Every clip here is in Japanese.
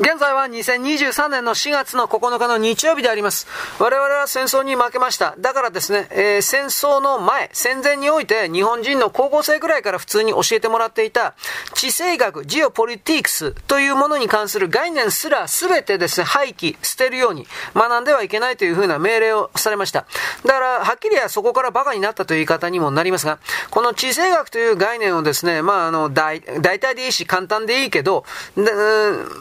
現在は2023年の4月の9日の日曜日であります。我々は戦争に負けました。だからですね、えー、戦争の前、戦前において日本人の高校生ぐらいから普通に教えてもらっていた地政学、ジオポリティクスというものに関する概念すら全てですね、廃棄、捨てるように学んではいけないというふうな命令をされました。だから、はっきりはそこから馬鹿になったという言い方にもなりますが、この地政学という概念をですね、まあ、あの、大、大体でいいし簡単でいいけど、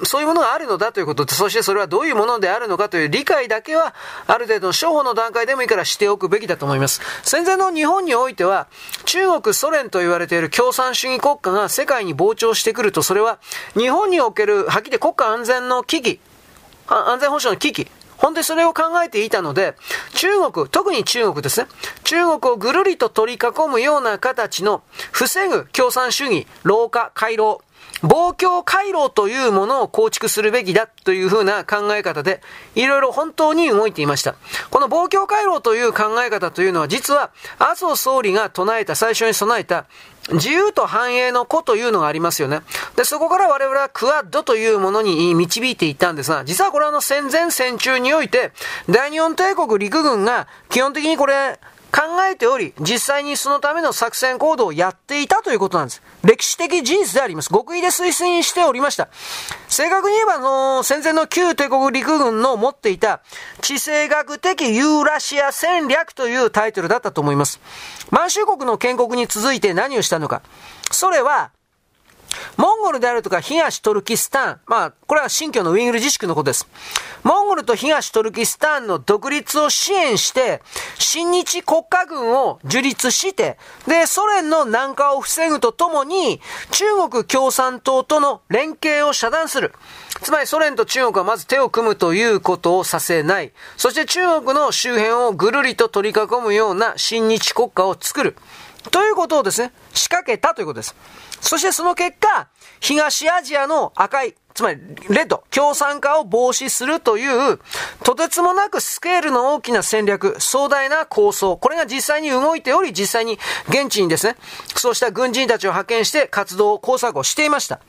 そういうものがあるのだということと、そしてそれはどういうものであるのかという理解だけは、ある程度の商法の段階でもいいからしておくべきだと思います。戦前の日本においては、中国、ソ連と言われている共産主義国家が世界に膨張してくると、それは日本における、はっきり国家安全の危機、安全保障の危機、本当にそれを考えていたので、中国、特に中国ですね。中国をぐるりと取り囲むような形の、防ぐ共産主義、老化、回廊、防共回路というものを構築するべきだというふうな考え方で、いろいろ本当に動いていました。この防共回路という考え方というのは、実は麻生総理が唱えた、最初に備えた、自由と繁栄の子というのがありますよね。で、そこから我々はクアッドというものに導いていったんですが、実はこれはあの戦前戦中において、大日本帝国陸軍が基本的にこれ、考えており、実際にそのための作戦行動をやっていたということなんです。歴史的事実であります。極意で推進しておりました。正確に言えば、あの、戦前の旧帝国陸軍の持っていた地政学的ユーラシア戦略というタイトルだったと思います。満州国の建国に続いて何をしたのか。それは、モンゴルであるとか東トルキスタン、まあ、これは新疆のウイグル自粛のことです。モンゴルと東トルキスタンの独立を支援して、新日国家軍を樹立して、で、ソ連の南下を防ぐとともに、中国共産党との連携を遮断する。つまりソ連と中国はまず手を組むということをさせない。そして中国の周辺をぐるりと取り囲むような新日国家を作る。ということをですね、仕掛けたということです。そしてその結果、東アジアの赤い、つまり、レッド、共産化を防止するという、とてつもなくスケールの大きな戦略、壮大な構想、これが実際に動いており、実際に現地にですね、そうした軍人たちを派遣して活動、工作をしていました。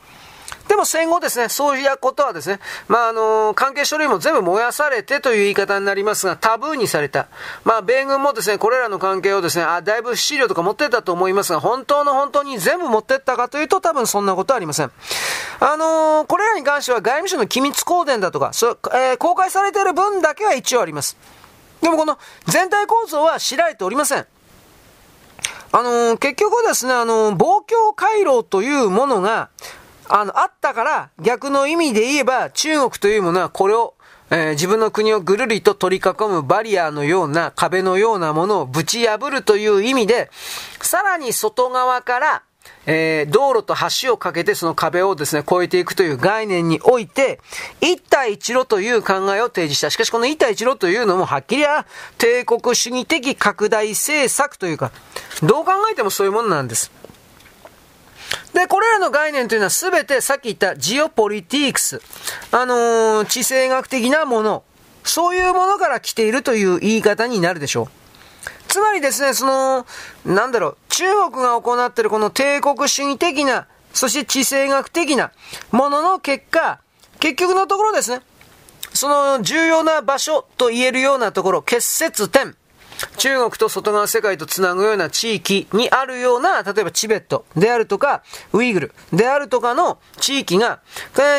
でも戦後ですね、そういうことはですね、まあ、あの、関係書類も全部燃やされてという言い方になりますが、タブーにされた。まあ、米軍もですね、これらの関係をですね、あ、だいぶ資料とか持ってったと思いますが、本当の本当に全部持ってったかというと、多分そんなことはありません。あのー、これらに関しては外務省の機密公伝だとか、そえー、公開されている分だけは一応あります。でもこの全体構造は知られておりません。あのー、結局ですね、あのー、防共回廊というものが、あの、あったから、逆の意味で言えば、中国というものはこれを、えー、自分の国をぐるりと取り囲むバリアのような壁のようなものをぶち破るという意味で、さらに外側から、えー、道路と橋を架けてその壁をですね、越えていくという概念において、一帯一路という考えを提示した。しかしこの一帯一路というのもはっきりは帝国主義的拡大政策というか、どう考えてもそういうものなんです。で、これらの概念というのはすべてさっき言ったジオポリティクス、あのー、地政学的なもの、そういうものから来ているという言い方になるでしょう。つまりですね、その、なんだろう、中国が行っているこの帝国主義的な、そして地政学的なものの結果、結局のところですね、その重要な場所と言えるようなところ、結節点、中国と外側世界とつなぐような地域にあるような、例えばチベットであるとか、ウイグルであるとかの地域が、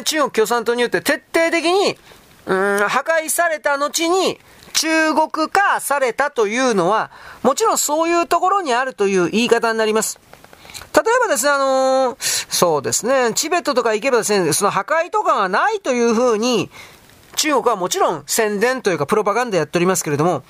中国共産党によって徹底的に、うん、破壊された後に、中国化されたというのは、もちろんそういうところにあるという言い方になります。例えばですね、あのー、そうですね、チベットとか行けばですね、その破壊とかがないというふうに、中国はもちろん宣伝というかプロパガンダやっておりますけれども、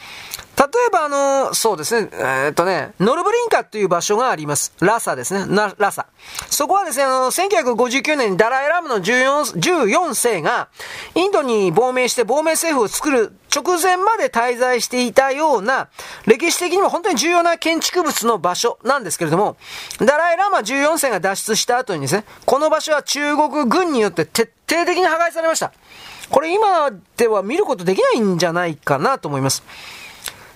例えばあの、そうですね、えー、っとね、ノルブリンカという場所があります。ラサですね、ラサ。そこはですね、あの、1959年にダライラムの14、14世が、インドに亡命して亡命政府を作る直前まで滞在していたような、歴史的にも本当に重要な建築物の場所なんですけれども、ダライラマ14世が脱出した後にですね、この場所は中国軍によって徹底的に破壊されました。これ今では見ることできないんじゃないかなと思います。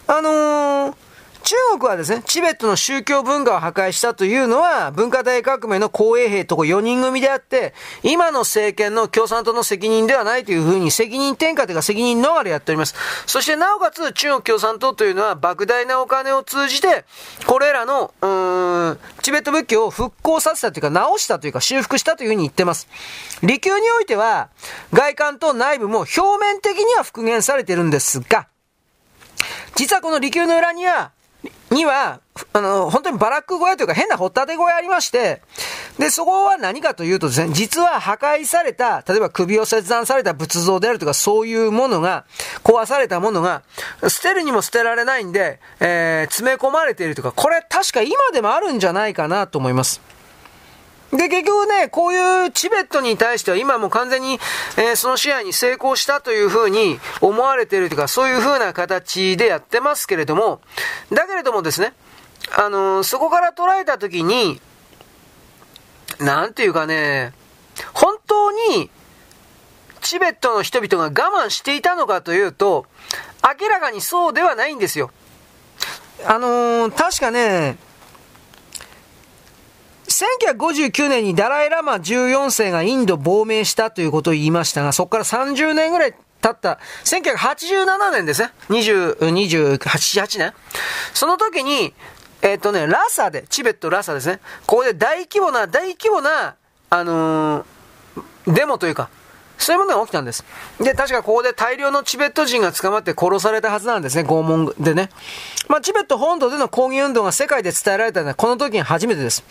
あのー、中国はですね、チベットの宗教文化を破壊したというのは、文化大革命の公衛兵とこ4人組であって、今の政権の共産党の責任ではないというふうに責任転嫁というか責任逃れやっております。そしてなおかつ中国共産党というのは莫大なお金を通じて、これらの、うーん、チベット仏教を復興させたというか直したというか修復したというふうに言ってます。利休においては、外観と内部も表面的には復元されてるんですが、実はこの利休の裏には、には、あの、本当にバラック小屋というか変な掘ったて小屋ありまして、で、そこは何かというとですね、実は破壊された、例えば首を切断された仏像であるとか、そういうものが、壊されたものが、捨てるにも捨てられないんで、えー、詰め込まれているとか、これ確か今でもあるんじゃないかなと思います。で、結局ね、こういうチベットに対しては今もう完全に、えー、その試合に成功したというふうに思われているというか、そういうふうな形でやってますけれども、だけれどもですね、あのー、そこから捉えたときに、なんていうかね、本当に、チベットの人々が我慢していたのかというと、明らかにそうではないんですよ。あのー、確かね、1959年にダライラマ14世がインド亡命したということを言いましたが、そこから30年ぐらい経った、1987年ですね。20、28、8年。その時に、えっ、ー、とね、ラサで、チベットラサですね。ここで大規模な、大規模な、あのー、デモというか、そういうものが起きたんです。で、確かここで大量のチベット人が捕まって殺されたはずなんですね、拷問でね。まあ、チベット本土での抗議運動が世界で伝えられたのはこの時に初めてです。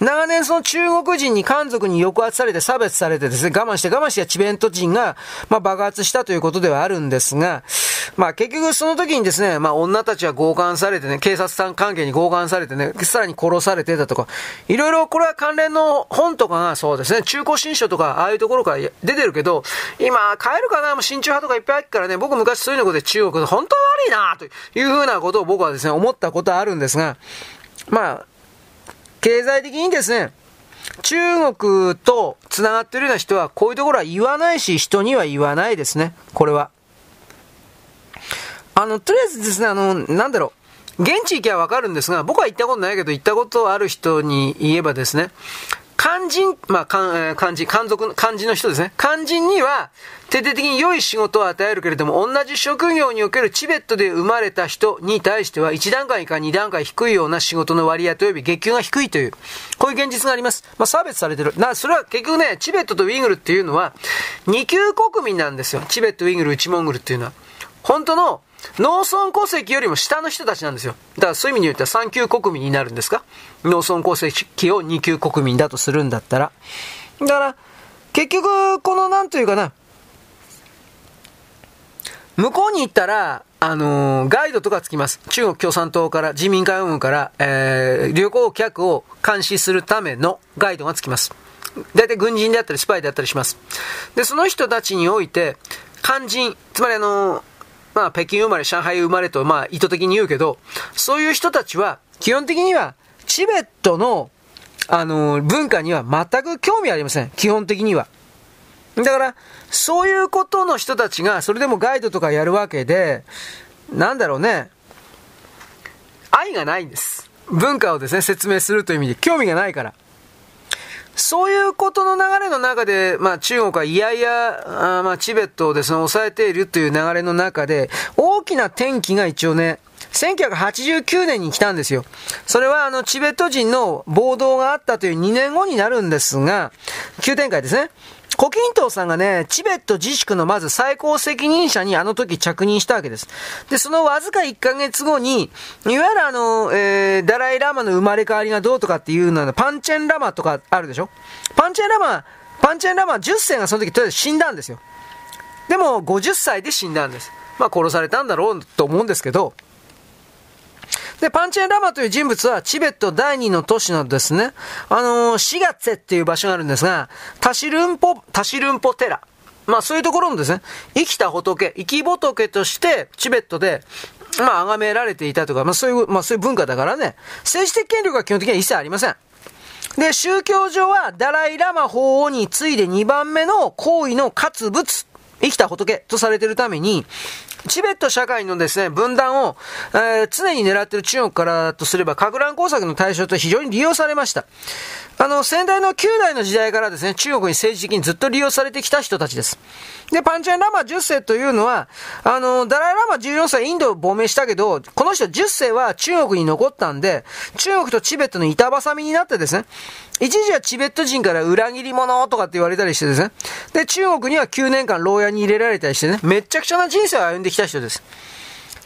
長年その中国人に漢族に抑圧されて差別されてですね、我慢して我慢してチベント人が、まあ、爆発したということではあるんですが、まあ結局その時にですね、まあ女たちは強姦されてね、警察さん関係に強姦されてね、さらに殺されてたとか、いろいろこれは関連の本とかがそうですね、中古新書とかああいうところから出てるけど、今買えるかなもう親中派とかいっぱいあるからね、僕昔そういうのことで中国で本当は悪いなというふうなことを僕はですね、思ったことはあるんですが、まあ、経済的にですね、中国と繋がってるような人は、こういうところは言わないし、人には言わないですね。これは。あの、とりあえずですね、あの、なんだろう。現地行きゃわかるんですが、僕は行ったことないけど、行ったことある人に言えばですね、肝心、まあ、肝、肝心、肝族、肝心の人ですね。肝心には、徹底的に良い仕事を与えるけれども、同じ職業におけるチベットで生まれた人に対しては、1段階か2段階低いような仕事の割合と及び月給が低いという、こういう現実があります。まあ、差別されてる。な、それは結局ね、チベットとウイグルっていうのは、二級国民なんですよ。チベット、ウイグル、内モンゴルっていうのは。本当の、農村戸籍よりも下の人たちなんですよ。だからそういう意味に言ったら3級国民になるんですか？農村戸籍を2級国民だとするんだったら。だから、結局、このなんというかな、向こうに行ったら、あのー、ガイドとかつきます。中国共産党から、人民解放軍から、えー、旅行客を監視するためのガイドがつきます。大体軍人であったり、スパイであったりします。で、その人たちにおいて、肝心、つまりあのー、まあ、北京生まれ、上海生まれと、まあ、意図的に言うけど、そういう人たちは、基本的には、チベットの、あのー、文化には全く興味ありません。基本的には。だから、そういうことの人たちが、それでもガイドとかやるわけで、なんだろうね、愛がないんです。文化をですね、説明するという意味で興味がないから。そういうことの流れの中で、まあ中国はいやいや、あまあチベットをですね、抑えているという流れの中で、大きな転機が一応ね、1989年に来たんですよ。それはあのチベット人の暴動があったという2年後になるんですが、急展開ですね。胡錦涛さんがね、チベット自粛のまず最高責任者にあの時着任したわけです。で、そのわずか1ヶ月後に、いわゆるあの、えー、ダライラマの生まれ変わりがどうとかっていうのは、パンチェンラマとかあるでしょ？パンチェンラマ、パンチェンラマ10世がその時とりあえず死んだんですよ。でも、50歳で死んだんです。まあ、殺されたんだろうと思うんですけど、で、パンチェンラマという人物は、チベット第二の都市のですね、あのー、シガツェっていう場所があるんですが、タシルンポ、タシルンポテラ。まあそういうところもですね、生きた仏、生き仏として、チベットで、まあ崇められていたとか、まあそういう、まあそういう文化だからね、政治的権力は基本的には一切ありません。で、宗教上は、ダライラマ法王に次いで2番目の行為の活物、生きた仏とされているために、チベット社会のですね、分断を、えー、常に狙っている中国からとすれば、核乱工作の対象と非常に利用されました。あの、先代の9代の時代からですね、中国に政治的にずっと利用されてきた人たちです。で、パンチャンラマ10世というのは、あの、ダライラマ14世インドを亡命したけど、この人10世は中国に残ったんで、中国とチベットの板挟みになってですね、一時はチベット人から裏切り者とかって言われたりしてですね、で、中国には9年間牢屋に入れられたりしてね、めっちゃくちゃな人生を歩んできた人です。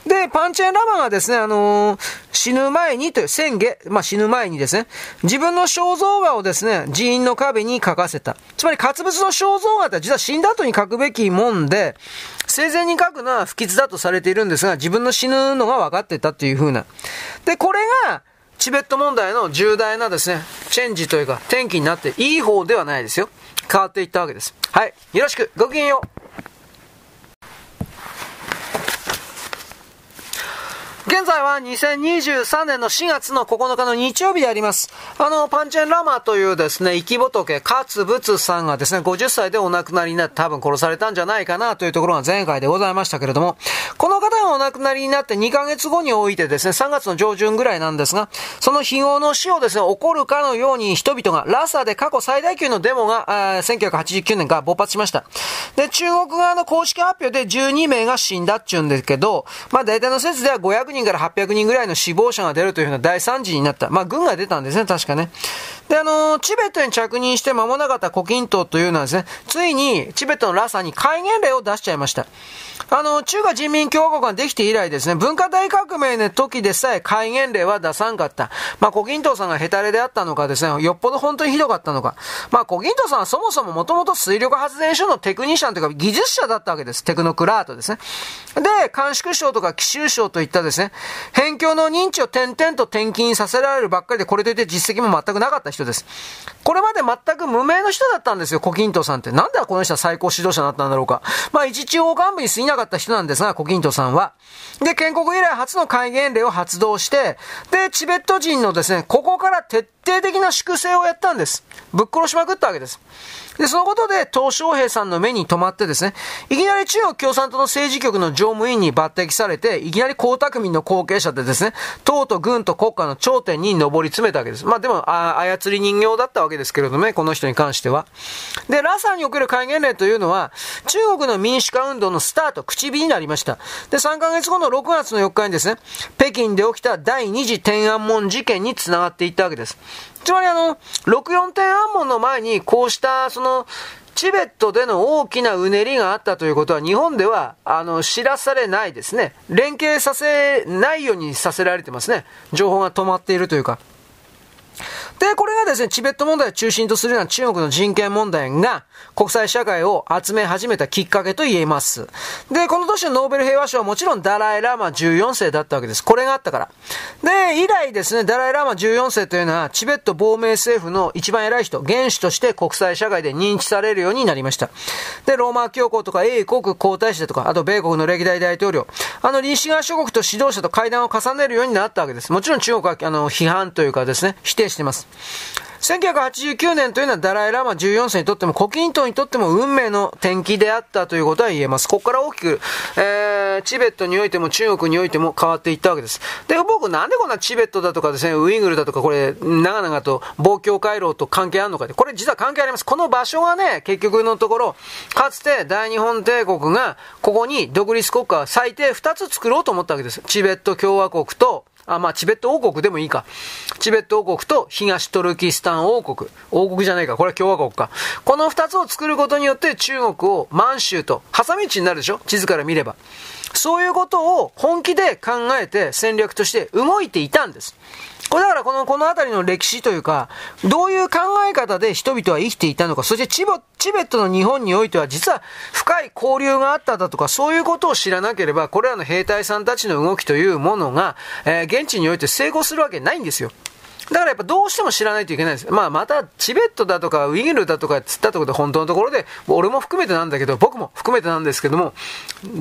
で、パンチェンラマがですね、あのー、死ぬ前にという宣言、まあ、死ぬ前にですね、自分の肖像画をですね、寺院の壁に書かせた。つまり、活物の肖像画って実は死んだ後に書くべきもんで、生前に書くのは不吉だとされているんですが、自分の死ぬのが分かってたっていう風な。で、これが、チベット問題の重大なですね、チェンジというか、転機になって、いい方ではないですよ。変わっていったわけです。はい。よろしく。ごきげんよう。現在は2023年の4月の9日の日曜日であります。あの、パンチェンラマというですね、生き仏、勝仏さんがですね、50歳でお亡くなりになって多分殺されたんじゃないかなというところが前回でございましたけれども、この方がお亡くなりになって2ヶ月後においてですね、3月の上旬ぐらいなんですが、その非業の死をですね、起こるかのように人々が、ラサで過去最大級のデモが、1989年から勃発しました。で、中国側の公式発表で12名が死んだっちゅうんですけど、まあ大体の説では500人から800人ぐらいの死亡者が出るというふうな大惨事になった。まあ、軍が出たんですね、確かね。で、あの、チベットに着任して間もなかった胡錦涛というのはですね、ついにチベットのラサに戒厳令を出しちゃいました。あの、中華人民共和国ができて以来ですね、文化大革命の時でさえ戒厳令は出さんかった。まあ、胡錦涛さんがヘタレであったのかですね、よっぽど本当にひどかったのか。まあ、胡錦涛さんはそもそももともと水力発電所のテクニシャンというか技術者だったわけです。テクノクラートですね。で、監縮省とか奇襲省といったですね、辺境の認知を点々と転勤させられるばっかりで、これといって実績も全くなかった人です。これまで全く無名の人だったんですよ、胡錦涛さんって。なんでこの人は最高指導者になったんだろうか。まあ、一地方幹部に過ぎなかった人なんですが、コキントさんは。で、建国以来初の戒厳令を発動して、で、チベット人のですね、ここから徹底的な粛清をやったんです。ぶっ殺しまくったわけです。で、そのことで、東小平さんの目に留まってですね、いきなり中国共産党の政治局の常務委員に抜擢されて、いきなり江沢民の後継者でですね、党と軍と国家の頂点に上り詰めたわけです。まあでも、あ操り人形だったわけですけれどもね、この人に関しては。で、ラサにおける戒厳令というのは、中国の民主化運動のスタート、口火になりました。で、3ヶ月後の6月の4日にですね、北京で起きた第二次天安門事件につながっていったわけです。つまりあの、64天安門の前にこうした、その、チベットでの大きなうねりがあったということは日本では、あの、知らされないですね。連携させないようにさせられてますね。情報が止まっているというか。で、これがですね、チベット問題を中心とするような中国の人権問題が国際社会を集め始めたきっかけと言えます。で、この年のノーベル平和賞はもちろんダライラマ14世だったわけです。これがあったから。で、以来ですね、ダライラマ14世というのはチベット亡命政府の一番偉い人、元首として国際社会で認知されるようになりました。で、ローマ教皇とか英国皇太子だとか、あと米国の歴代大統領、あの西側諸国と指導者と会談を重ねるようになったわけです。もちろん中国はあの批判というかですね、否定してます。1989年というのはダライ・ラマ14世にとっても、胡錦涛にとっても運命の転機であったということは言えます。ここから大きく、えー、チベットにおいても中国においても変わっていったわけです。で、僕なんでこんなチベットだとかですね、ウイグルだとか、これ、長々と望郷回廊と関係あるのかって、これ実は関係あります。この場所がね、結局のところ、かつて大日本帝国が、ここに独立国家最低2つ作ろうと思ったわけです。チベット共和国と、あ、まあ、チベット王国でもいいか。チベット王国と東トルキスタン王国。王国じゃないか。これは共和国か。この二つを作ることによって中国を満州と挟み地になるでしょ？地図から見れば。そういうことを本気で考えて戦略として動いていたんです。これだからこの、この辺りの歴史というか、どういう考え方で人々は生きていたのか、そしてチボチベットの日本においては実は深い交流があっただとか、そういうことを知らなければ、これらの兵隊さんたちの動きというものが、えー、現地において成功するわけないんですよ。だからやっぱどうしても知らないといけないんです。まあまたチベットだとかウイグルだとかつったところで本当のところで、俺も含めてなんだけど、僕も含めてなんですけども、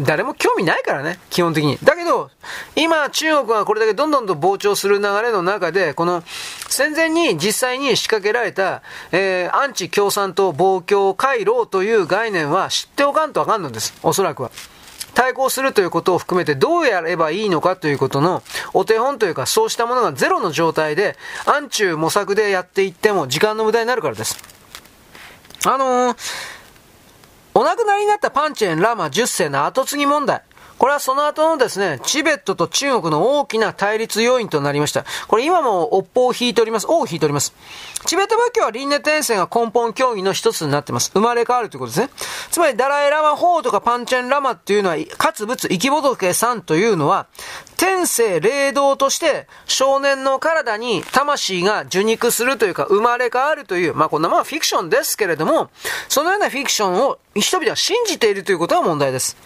誰も興味ないからね、基本的に。だけど、今中国がこれだけどんどんと膨張する流れの中で、この戦前に実際に仕掛けられた、えー、アンチ共産党暴挙回廊という概念は知っておかんとわかんのです。おそらくは。対抗するということを含めてどうやればいいのかということのお手本というかそうしたものがゼロの状態で暗中模索でやっていっても時間の無駄になるからです。あのー、お亡くなりになったパンチェン・ラマ10世の後継ぎ問題。これはその後のですね、チベットと中国の大きな対立要因となりました。これ今も尾っぽを引いております。尾を引いております。チベット仏教は輪廻転生が根本教義の一つになってます。生まれ変わるということですね。つまり、ダライラマ法とかパンチェンラマっていうのは、かつ仏、生き仏さんというのは、天性霊道として少年の体に魂が受肉するというか、生まれ変わるという、まあこんなまあフィクションですけれども、そのようなフィクションを人々は信じているということが問題です。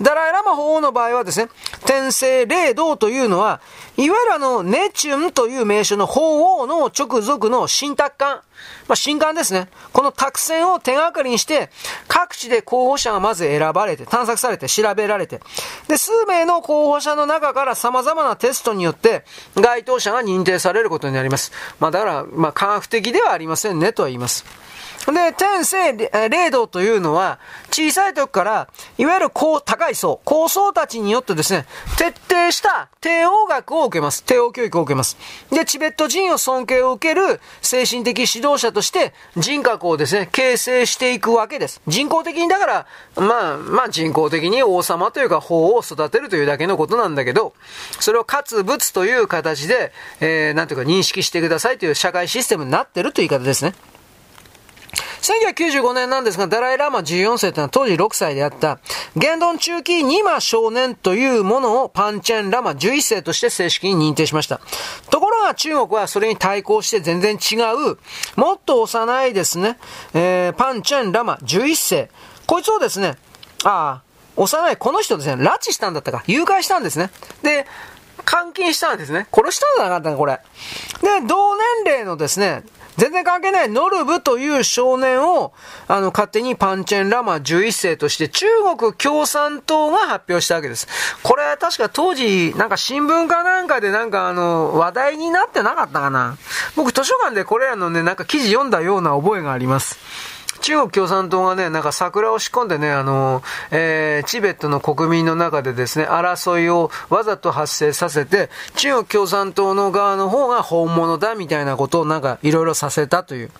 ダライラマ法王の場合はですね、天聖霊道というのは、いわゆるあの、ネチュンという名称の法王の直属の新達官。まあ、新官ですね。この託戦を手がかりにして、各地で候補者がまず選ばれて、探索されて、調べられて、で、数名の候補者の中から様々なテストによって、該当者が認定されることになります。まあ、だから、まあ、科学的ではありませんね、とは言います。で、天性霊道というのは、小さい時から、いわゆる高、高い層、高層たちによってですね、徹底した帝王学を受けます。帝王教育を受けます。で、チベット人を尊敬を受ける精神的指導者として、人格をですね、形成していくわけです。人工的に、だから、まあ、まあ人工的に王様というか法を育てるというだけのことなんだけど、それをかつ仏という形で、えー、なんていうか認識してくださいという社会システムになってるという言い方ですね。1995年なんですが、ダライラマ14世というのは当時6歳であった、言論中期ニマ少年というものをパンチェンラマ11世として正式に認定しました。ところが中国はそれに対抗して全然違う、もっと幼いですね、えー、パンチェンラマ11世。こいつをですね、ああ、幼いこの人ですね、拉致したんだったか、誘拐したんですね。で、監禁したんですね。殺したんじゃなかったか、これ。で、同年齢のですね、全然関係ないノルブという少年を、あの、勝手にパンチェンラマ11世として中国共産党が発表したわけです。これは確か当時、なんか新聞かなんかでなんかあの、話題になってなかったかな。僕図書館でこれらのね、なんか記事読んだような覚えがあります。中国共産党がね、なんか桜を仕込んでね、あの、えー、チベットの国民の中でですね、争いをわざと発生させて、中国共産党の側の方が本物だみたいなことをなんかいろいろさせたという。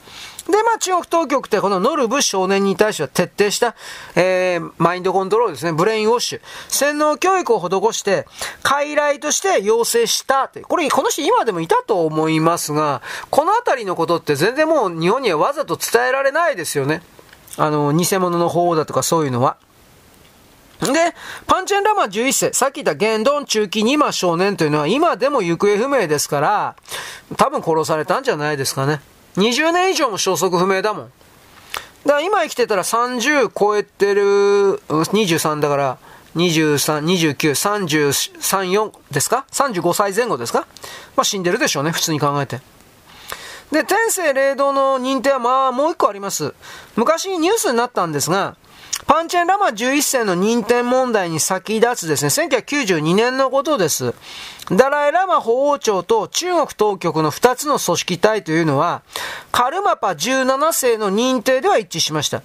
で、まあ中国当局ってこのノルブ少年に対しては徹底した、えー、マインドコントロールですね、ブレインウォッシュ。洗脳教育を施して、傀儡として要請したって。これ、この人今でもいたと思いますが、このあたりのことって全然もう日本にはわざと伝えられないですよね。あの、偽物の方だとかそういうのは。で、パンチェンラマ11世、さっき言った言論中期ニマ少年というのは今でも行方不明ですから、多分殺されたんじゃないですかね。20年以上も消息不明だもん。だから今生きてたら30超えてる、23だから、23、29、33、4ですか ?35 歳前後ですか？まあ死んでるでしょうね、普通に考えて。で、天性霊道の認定はまあもう一個あります。昔ニュースになったんですが、パンチェンラマ11世の認定問題に先立つですね、1992年のことです。ダライラマ法王庁と中国当局の2つの組織体というのは、カルマパ17世の認定では一致しました。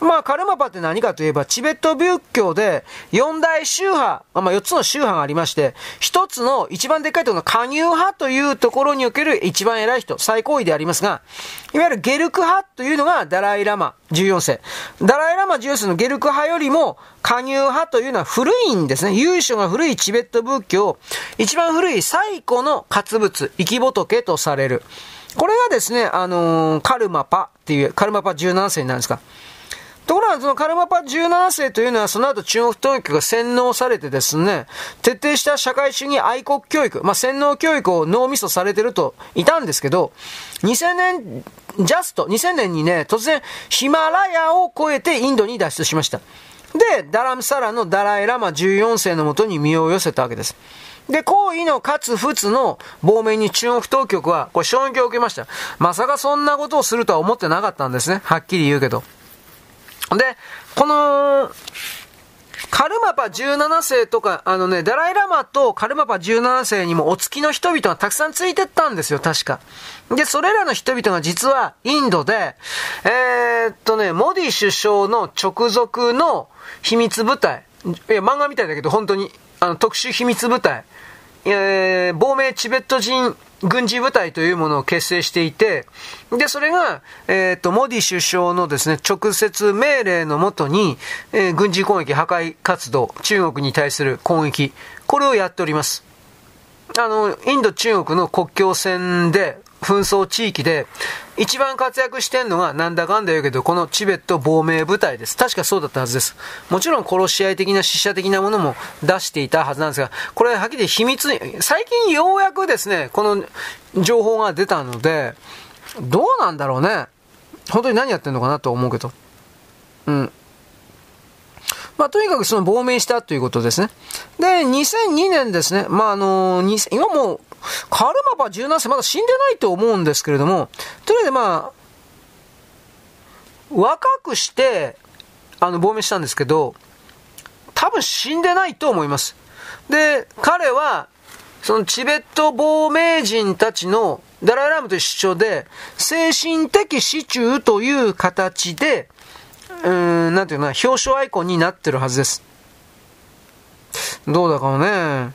まあ、カルマパって何かといえば、チベット仏教で四大宗派、まあ、4つの宗派がありまして、1つの一番でっかいところの加入派というところにおける一番偉い人、最高位でありますが、いわゆるゲルク派というのがダライラマ14世。ダライラマ14世のゲルク派よりも、加入派というのは古いんですね。由緒が古いチベット仏教、一番古い最古の活物、生き仏とされる。これがですね、あのー、カルマパっていう、カルマパ17世なんですか。ところが、そのカルマパ17世というのは、その後中国当局が洗脳されてですね、徹底した社会主義愛国教育、まあ、洗脳教育を脳みそされてるといたんですけど、2000年、ジャスト、2000年にね、突然、ヒマラヤを越えてインドに脱出しました。で、ダラムサラのダライラマ14世のもとに身を寄せたわけです。で、行為のかつ仏の亡命に中国当局は、これ衝撃を受けました。まさかそんなことをするとは思ってなかったんですね。はっきり言うけど。で、この、カルマパ17世とか、あのね、ダライラマとカルマパ17世にもお付きの人々がたくさんついてったんですよ、確か。で、それらの人々が実はインドで、えー、っとね、モディ首相の直属の秘密部隊、いや、漫画みたいだけど、本当に、あの、特殊秘密部隊、えー、亡命チベット人軍事部隊というものを結成していて、で、それが、えっ、ー、と、モディ首相のですね、直接命令のもとに、えー、軍事攻撃、破壊活動、中国に対する攻撃、これをやっております。あの、インド中国の国境線で、紛争地域で、一番活躍してんのが、なんだかんだ言うけど、このチベット亡命部隊です。確かそうだったはずです。もちろん殺し合い的な死者的なものも出していたはずなんですが、これはっきり秘密に、最近ようやくですね、この情報が出たので、どうなんだろうね。本当に何やってんのかなと思うけど。うん。まあ、とにかくその亡命したということですね。で、2002年ですね。まあ、あのー、今もう、カルマパ17世まだ死んでないと思うんですけれども、とりあえずまあ、若くして、あの、亡命したんですけど、多分死んでないと思います。で、彼は、そのチベット亡命人たちのダライラムと一緒で、精神的支柱という形で、うん、なんていうかな、表彰アイコンになってるはずです。どうだかね。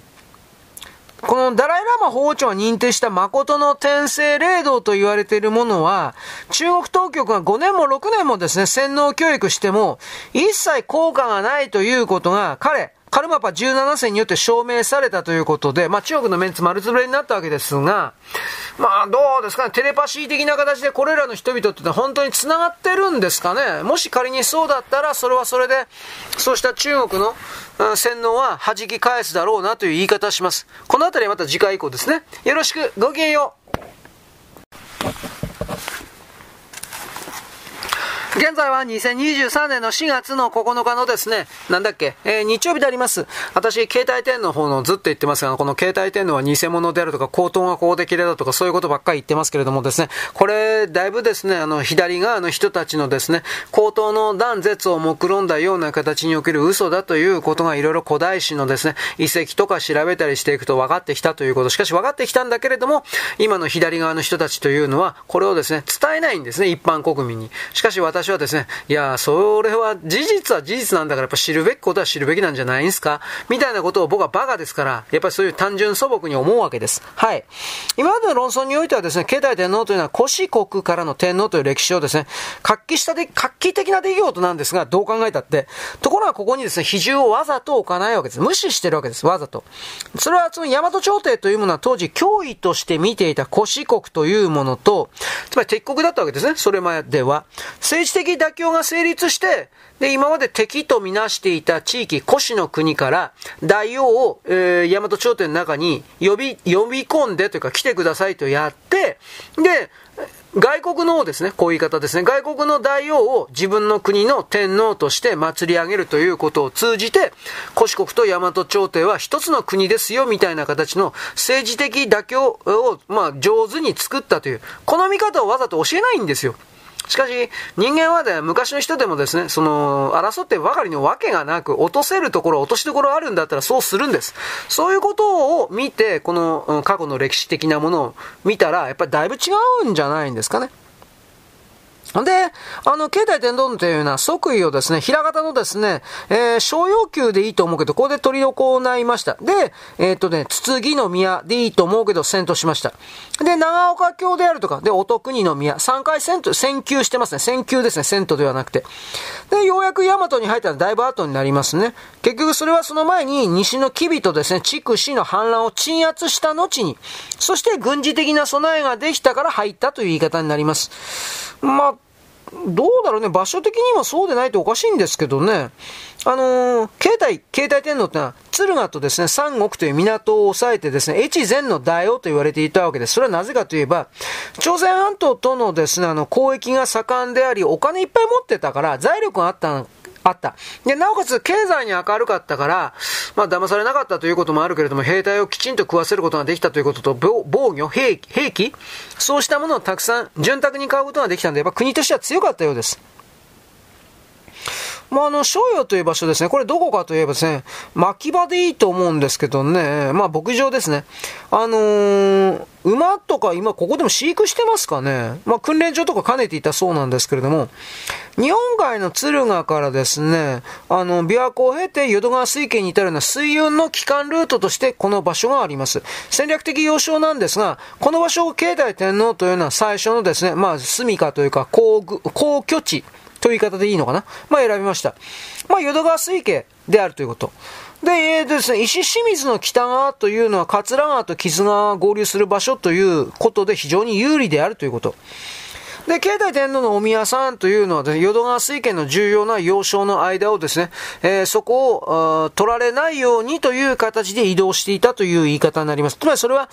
このダライラマ法長が認定した誠の天聖霊道と言われているものは、中国当局が5年も6年もですね、洗脳教育しても、一切効果がないということが、彼、カルマパ17世によって証明されたということで、まあ中国のメンツ丸つぶれになったわけですが、まあどうですかね、テレパシー的な形でこれらの人々ってのは本当に繋がってるんですかね？もし仮にそうだったら、それはそれで、そうした中国の洗脳は弾き返すだろうなという言い方します。このあたりまた次回以降ですね。よろしく、ごきげんよう。現在は2023年の4月の9日のですね、なんだっけ、えー、日曜日であります。私、携帯店の方のずっと言ってますが、この携帯店のは偽物であるとか、口頭が公的でだとか、そういうことばっかり言ってますけれどもですね、これ、だいぶですね、あの、左側の人たちのですね、口頭の断絶を目論んだような形における嘘だということがいろいろ古代史のですね、遺跡とか調べたりしていくと分かってきたということ。しかし分かってきたんだけれども、今の左側の人たちというのは、これをですね、伝えないんですね、一般国民に。しかし私私はですね、いや、それは事実は事実なんだから、やっぱ知るべきことは知るべきなんじゃないんですか？みたいなことを僕はバカですから、やっぱりそういう単純素朴に思うわけです。はい。今までの論争においてはですね、経済天皇というのは古史国からの天皇という歴史をですね、画期したで、画期的な出来事なんですが、どう考えたって。ところがここにですね、比重をわざと置かないわけです。無視してるわけです。わざと。それはその大和朝廷というものは当時脅威として見ていた古史国というものと、つまり敵国だったわけですね。それまでは。政治的妥協が成立して、で、今まで敵とみなしていた地域、古市の国から、大王を、えー、大和朝廷の中に呼び、呼び込んでというか来てくださいとやって、で、外国のですね、こういう言い方ですね、外国の大王を自分の国の天皇として祭り上げるということを通じて、古四国と大和朝廷は一つの国ですよ、みたいな形の政治的妥協を、まあ、上手に作ったという、この見方をわざと教えないんですよ。しかし、人間はね、昔の人でもですね、その、争ってばかりのわけがなく、落とせるところ、落としどころあるんだったらそうするんです。そういうことを見て、この過去の歴史的なものを見たら、やっぱりだいぶ違うんじゃないんですかね。で、あの、携帯天丼というような即位をですね、平方のですね、えー、小要求でいいと思うけど、ここで取り行いました。で、えー、っとね、筒木の宮でいいと思うけど、戦闘しました。で、長岡京であるとか、で、音国の宮、3回戦闘、戦級してますね。戦級ですね、戦闘ではなくて。で、ようやく大和に入ったらだいぶ後になりますね。結局それはその前に、西の吉備とですね、筑紫の反乱を鎮圧した後に、そして軍事的な備えができたから入ったという言い方になります。まあ、どうだろうね、場所的にはそうでないとおかしいんですけどね。あのー、携帯、携帯天皇ってのは、敦賀とですね、三国という港を押さえてですね、越前の大王と言われていたわけです。それはなぜかといえば、朝鮮半島とのですね、あの、交易が盛んであり、お金いっぱい持ってたから、財力があったあった。で、なおかつ経済に明るかったから、まあ騙されなかったということもあるけれども、兵隊をきちんと食わせることができたということと、防御、兵兵器、そうしたものをたくさん潤沢に買うことができたんで、やっぱ国としては強かったようです。まあ、あの、商用という場所ですね。これどこかといえばですね、牧場でいいと思うんですけどね、まあ、牧場ですね。あのー、馬とか今ここでも飼育してますかね。まあ、訓練場とか兼ねていたそうなんですけれども、日本海の敦賀からですね、あの、琵琶湖を経て淀川水系に至るような水運の帰還ルートとしてこの場所があります。戦略的要衝なんですが、この場所を境内天皇というのは最初のですね、まあ、住処というか、皇皇居地という言い方でいいのかな？まあ、選びました。まあ、淀川水系であるということ。で、えー、ですね、石清水の北側というのは桂川と木津川が合流する場所ということで非常に有利であるということ。で、慶太天皇のお宮さんというのは、ね、淀川水系の重要な要衝の間をですね、えー、そこを取られないようにという形で移動していたという言い方になります。つまりそれは、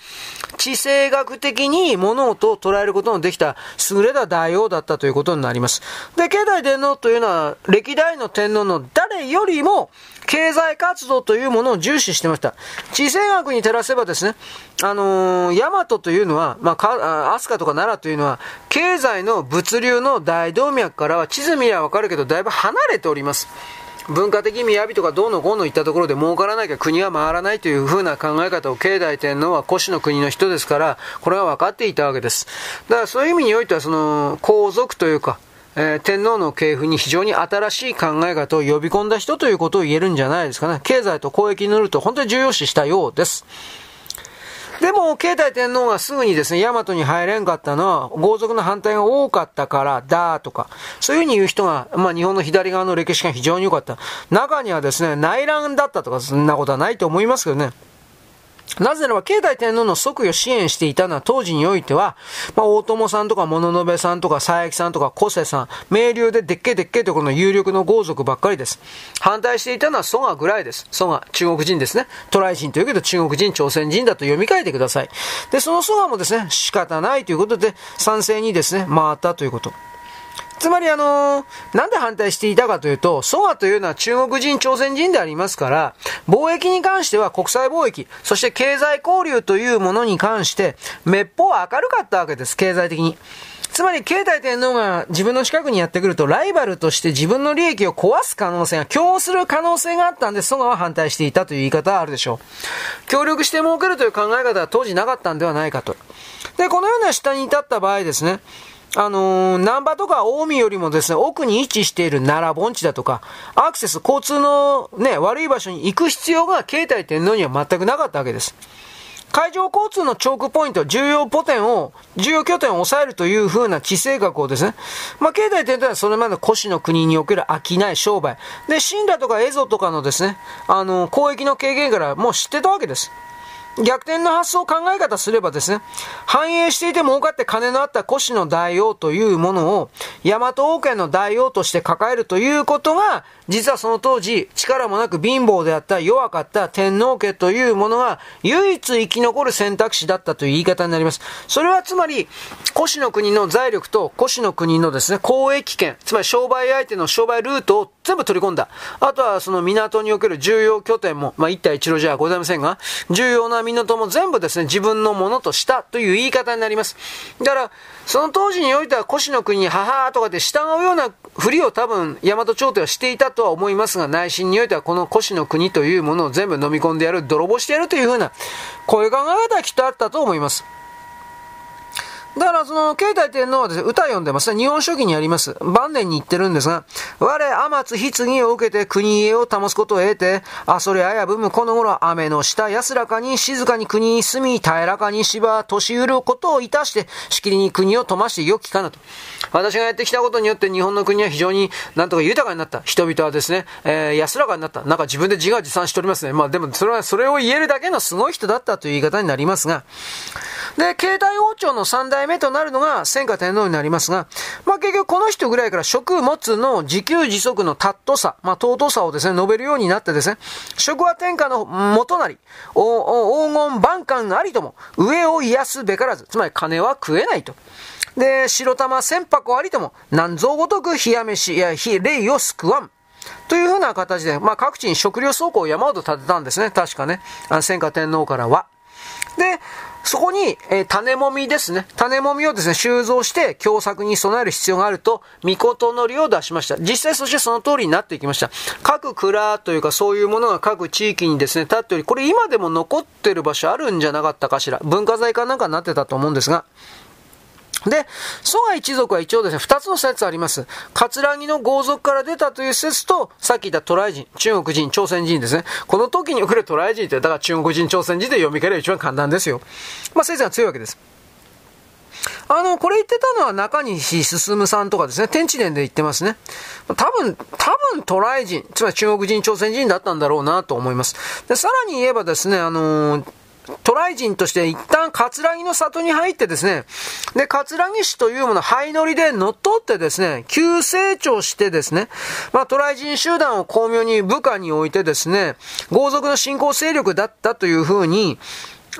地政学的に物事を捉えることのできた優れた大王だったということになります。で、慶太天皇というのは、歴代の天皇の誰よりも、経済活動というものを重視してました。地政学に照らせばですね、あのー、大和というのは、まあ、か、飛鳥とか奈良というのは、経済の物流の大動脈からは地図見りゃわかるけど、だいぶ離れております。文化的雅とかどうのこうの言ったところで儲からなきゃ国は回らないという風な考え方を境内天皇は古紙の国の人ですから、これは分かっていたわけです。だからそういう意味においては、その、皇族というか、えー、天皇の系譜に非常に新しい考え方を呼び込んだ人ということを言えるんじゃないですかね。経済と交易に乗ると本当に重要視したようです。でも、慶太天皇がすぐにですね、大和に入れんかったのは、豪族の反対が多かったからだとか、そういうふうに言う人が、まあ日本の左側の歴史が非常に良かった。中にはですね、内乱だったとか、そんなことはないと思いますけどね。なぜならば、経済天皇の即位を支援していたのは当時においては、まあ、大友さんとか物部さんとか佐伯さんとか小瀬さん、名流ででっけでっけとこの有力の豪族ばっかりです。反対していたのは蘇我ぐらいです。蘇我、中国人ですね。渡来人というけど中国人、朝鮮人だと読み替えてください。で、その蘇我もですね、仕方ないということで、賛成にですね、回ったということ。つまりあのー、なんで反対していたかというと、蘇我というのは中国人、朝鮮人でありますから、貿易に関しては国際貿易、そして経済交流というものに関して、めっぽう明るかったわけです、経済的に。つまり、慶太天皇が自分の近くにやってくると、ライバルとして自分の利益を壊す可能性が、共する可能性があったんで、蘇我は反対していたという言い方はあるでしょう。協力して儲けるという考え方は当時なかったんではないかと。で、このような下に至った場合ですね、あのー、南波とか近江よりもですね、奥に位置している奈良盆地だとか、アクセス、交通のね、悪い場所に行く必要が携帯天皇には全くなかったわけです。海上交通のチョークポイント、重要ポテンを、重要拠点を抑えるという風な地政学をですね、まあ、経済点というのはそれまで古紙の国における商い、商売。で、神羅とか蝦夷とかのですね、あの、交易の軽減からもう知ってたわけです。逆転の発想考え方すればですね、繁栄していて儲かって金のあった古紙の大王というものを、大和王権の大王として抱えるということが、実はその当時、力もなく貧乏であった弱かった天皇家というものが、唯一生き残る選択肢だったという言い方になります。それはつまり、古紙の国の財力と古紙の国のですね、交易権、つまり商売相手の商売ルートを全部取り込んだ。あとはその港における重要拠点も、まあ一帯一路じゃございませんが、重要な港も全部ですね、自分のものとしたという言い方になります。だから、その当時においては古紙の国に母とかで従うようなふりを多分、大和朝廷はしていたとは思いますが、内心においてはこの古紙の国というものを全部飲み込んでやる、泥棒してやるというふうな、こういう考え方はきっとあったと思います。だからその、慶太天皇はですね、歌読んでますね。日本書紀にあります。晩年に言ってるんですが、我、天津棺を受けて国家を保つことを得て、あそれあやぶむこの頃、雨の下安らかに静かに国に住み、平らかに芝、年売ることをいたして、しきりに国を富ましてよきかなと。私がやってきたことによって日本の国は非常になんとか豊かになった。人々はですね、えー、安らかになった。なんか自分で自画自賛しておりますね。まあでもそれは、それを言えるだけのすごい人だったという言い方になりますが、で、携帯王朝の三大代目となるのが千下天皇になりますが、まあ結局この人ぐらいから食物の自給自足の尊さ、まあ尊さをですね、述べるようになってですね、食は天下の元なり、黄金万貫ありとも、上を癒すべからず、つまり金は食えないと。で、白玉千箱ありとも、何蔵ごとく冷や飯や霊を救わん。というふうな形で、まあ各地に食料倉庫を山ほど建てたんですね。確かね。あの、千下天皇からは。で、そこに、えー、種もみですね。種もみをですね、収蔵して共作に備える必要があると、御事のりを出しました。実際そしてその通りになっていきました。各蔵というかそういうものが各地域にですね、立っており、これ今でも残ってる場所あるんじゃなかったかしら。文化財かなんかになってたと思うんですが、で、蘇我一族は一応ですね、二つの説あります。葛城の豪族から出たという説と、さっき言ったトライ人、中国人、朝鮮人ですね。この時に送るトライ人って、だから中国人、朝鮮人で読み替える一番簡単ですよ。まあ、説が強いわけです。あの、これ言ってたのは中西進さんとかですね、天地伝で言ってますね。多分、多分トライ人、つまり中国人、朝鮮人だったんだろうなと思います。で、さらに言えばですね、あのー渡来人として一旦葛城の里に入ってですね、で、葛城市というもの、灰乗りで乗っ取ってですね、急成長してですね、まあ、渡来人集団を巧妙に部下に置いてですね、豪族の信仰勢力だったというふうに、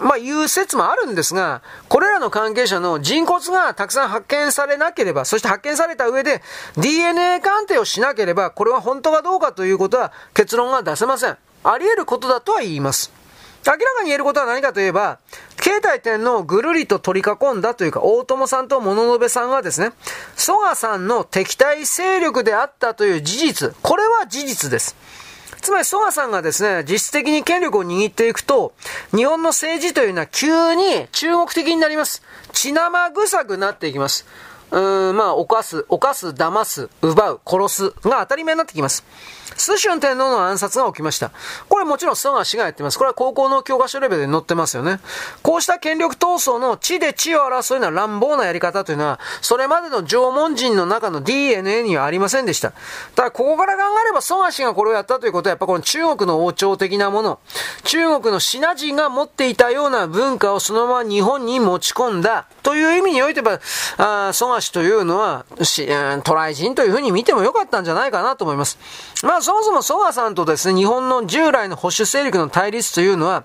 まあ、いう説もあるんですが、これらの関係者の人骨がたくさん発見されなければ、そして発見された上で DNA 鑑定をしなければ、これは本当かどうかということは結論が出せません。あり得ることだとは言います。明らかに言えることは何かといえば、慶太天皇をぐるりと取り囲んだというか、大友さんと物部さんがですね、蘇我さんの敵対勢力であったという事実、これは事実です。つまり、蘇我さんがですね、実質的に権力を握っていくと、日本の政治というのは急に中国的になります。血生臭くなっていきます。うーん、まあ、犯す、犯す、騙す、奪う、殺すが当たり前になってきます。スシュン天皇の暗殺が起きました。これもちろん蘇我氏がやってます。これは高校の教科書レベルで載ってますよね。こうした権力闘争の地で地を争うような乱暴なやり方というのは、それまでの縄文人の中の DNA にはありませんでした。ただ、ここから考えれば蘇我氏がこれをやったということは、やっぱこの中国の王朝的なもの、中国のシナ人が持っていたような文化をそのまま日本に持ち込んだという意味においては、あ蘇我氏というのは、し、トライ人というふうに見てもよかったんじゃないかなと思います。まあ、そもそも蘇我さんとですね、日本の従来の保守勢力の対立というのは、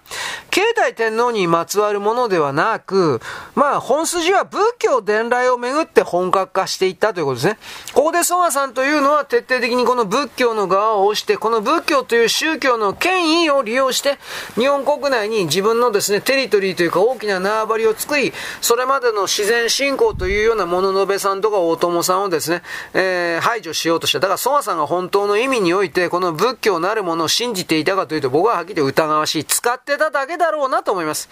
経済天皇にまつわるものではなく、まあ、本筋は仏教伝来をめぐって本格化していったということですね。ここで蘇我さんというのは徹底的にこの仏教の側を押して、この仏教という宗教の権威を利用して、日本国内に自分のですね、テリトリーというか大きな縄張りを作り、それまでの自然信仰というような物のべさんとか大友さんをですね、えー、排除しようとした。だから蘇我さんが本当の意味においていて、この仏教なるものを信じていたかというと、僕ははっきり疑わしい。使ってただけだろうなと思います。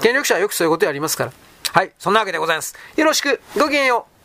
権力者はよくそういうことやりますから。はい。そんなわけでございます。よろしく。ごきげんよう。